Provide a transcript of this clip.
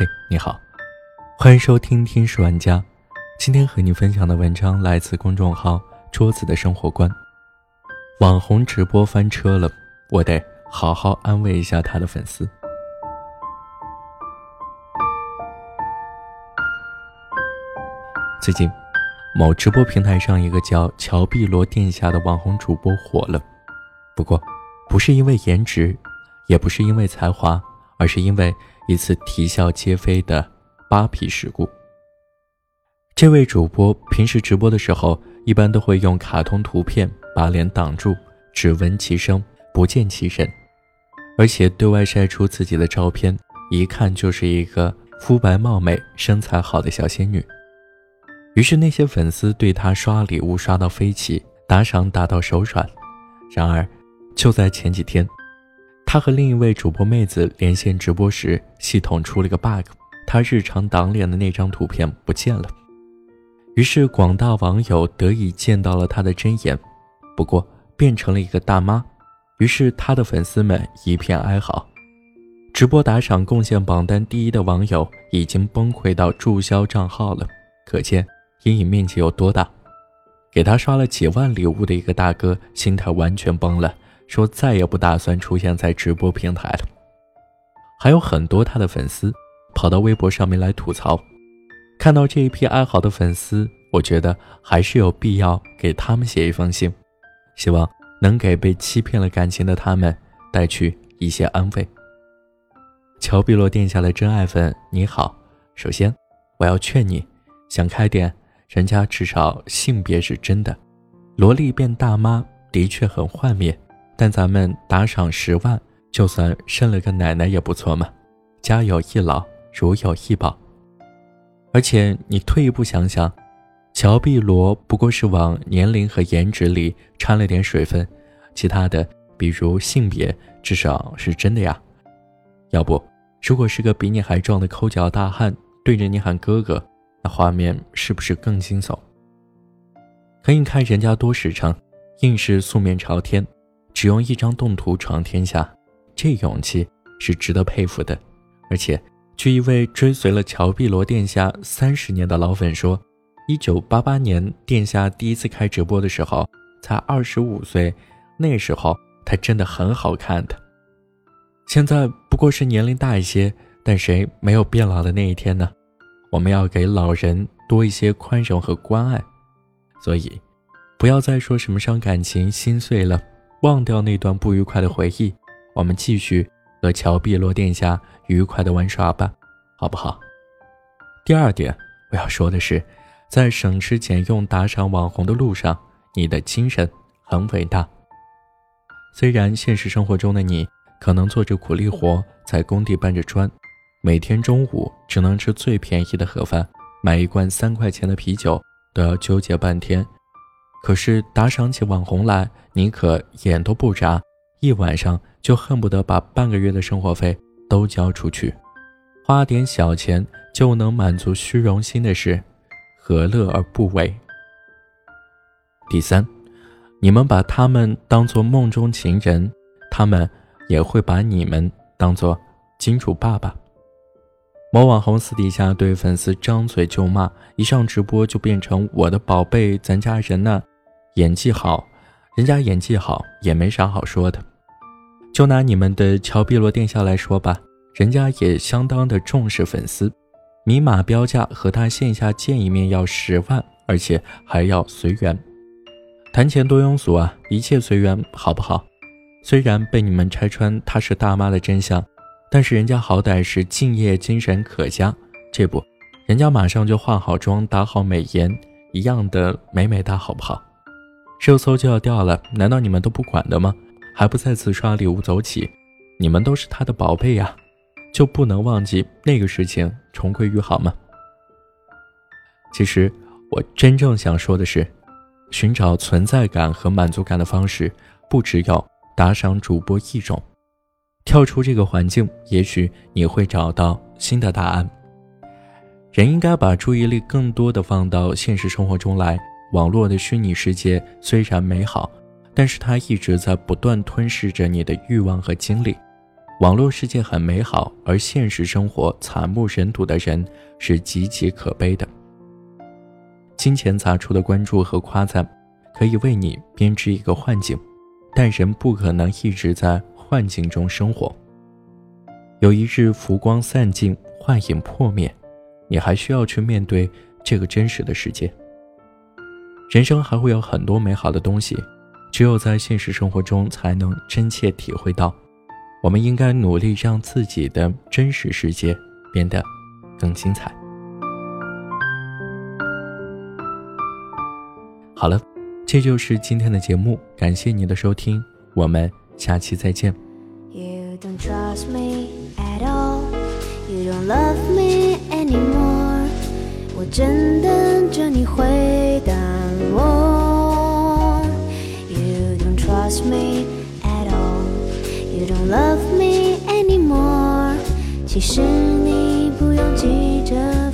嘿，你好，欢迎收听《听书玩家》。今天和你分享的文章来自公众号“桌子的生活观”。网红直播翻车了，我得好好安慰一下他的粉丝。最近，某直播平台上一个叫“乔碧罗殿下”的网红主播火了，不过，不是因为颜值，也不是因为才华，而是因为。一次啼笑皆非的扒皮事故。这位主播平时直播的时候，一般都会用卡通图片把脸挡住，只闻其声不见其人，而且对外晒出自己的照片，一看就是一个肤白貌美、身材好的小仙女。于是那些粉丝对她刷礼物刷到飞起，打赏打到手软。然而，就在前几天。他和另一位主播妹子连线直播时，系统出了个 bug，他日常挡脸的那张图片不见了。于是广大网友得以见到了他的真颜，不过变成了一个大妈。于是他的粉丝们一片哀嚎，直播打赏贡献榜单第一的网友已经崩溃到注销账号了，可见阴影面积有多大。给他刷了几万礼物的一个大哥，心态完全崩了。说再也不打算出现在直播平台了。还有很多他的粉丝跑到微博上面来吐槽。看到这一批哀嚎的粉丝，我觉得还是有必要给他们写一封信，希望能给被欺骗了感情的他们带去一些安慰。乔碧罗殿下的真爱粉，你好。首先，我要劝你想开点，人家至少性别是真的。萝莉变大妈的确很幻灭。但咱们打赏十万，就算生了个奶奶也不错嘛。家有一老，如有一宝。而且你退一步想想，乔碧罗不过是往年龄和颜值里掺了点水分，其他的，比如性别，至少是真的呀。要不，如果是个比你还壮的抠脚大汉对着你喊哥哥，那画面是不是更惊悚？可你看人家多实诚，硬是素面朝天。只用一张动图闯天下，这勇气是值得佩服的。而且，据一位追随了乔碧罗殿下三十年的老粉说，一九八八年殿下第一次开直播的时候才二十五岁，那时候他真的很好看的。现在不过是年龄大一些，但谁没有变老的那一天呢？我们要给老人多一些宽容和关爱。所以，不要再说什么伤感情、心碎了。忘掉那段不愉快的回忆，我们继续和乔碧罗殿下愉快的玩耍吧，好不好？第二点，我要说的是，在省吃俭用打赏网红的路上，你的精神很伟大。虽然现实生活中的你可能做着苦力活，在工地搬着砖，每天中午只能吃最便宜的盒饭，买一罐三块钱的啤酒都要纠结半天。可是打赏起网红来，你可眼都不眨，一晚上就恨不得把半个月的生活费都交出去，花点小钱就能满足虚荣心的事，何乐而不为？第三，你们把他们当做梦中情人，他们也会把你们当做金主爸爸。某网红私底下对粉丝张嘴就骂，一上直播就变成我的宝贝，咱家人呢？演技好，人家演技好也没啥好说的。就拿你们的乔碧罗殿下来说吧，人家也相当的重视粉丝，明码标价和他线下见一面要十万，而且还要随缘。谈钱多庸俗啊，一切随缘，好不好？虽然被你们拆穿她是大妈的真相，但是人家好歹是敬业精神可嘉，这不，人家马上就化好妆，打好美颜，一样的美美哒，好不好？热搜就要掉了，难道你们都不管的吗？还不再次刷礼物走起？你们都是他的宝贝呀，就不能忘记那个事情，重归于好吗？其实我真正想说的是，寻找存在感和满足感的方式不只有打赏主播一种。跳出这个环境，也许你会找到新的答案。人应该把注意力更多的放到现实生活中来。网络的虚拟世界虽然美好，但是它一直在不断吞噬着你的欲望和精力。网络世界很美好，而现实生活惨不忍睹的人是极其可悲的。金钱砸出的关注和夸赞，可以为你编织一个幻境，但人不可能一直在幻境中生活。有一日浮光散尽，幻影破灭，你还需要去面对这个真实的世界。人生还会有很多美好的东西，只有在现实生活中才能真切体会到。我们应该努力让自己的真实世界变得更精彩。好了，这就是今天的节目，感谢您的收听，我们下期再见。You don't trust me at all, you don't love me anymore。我正等着你回答我。You don't trust me at all, you don't love me anymore。其实你不用急着。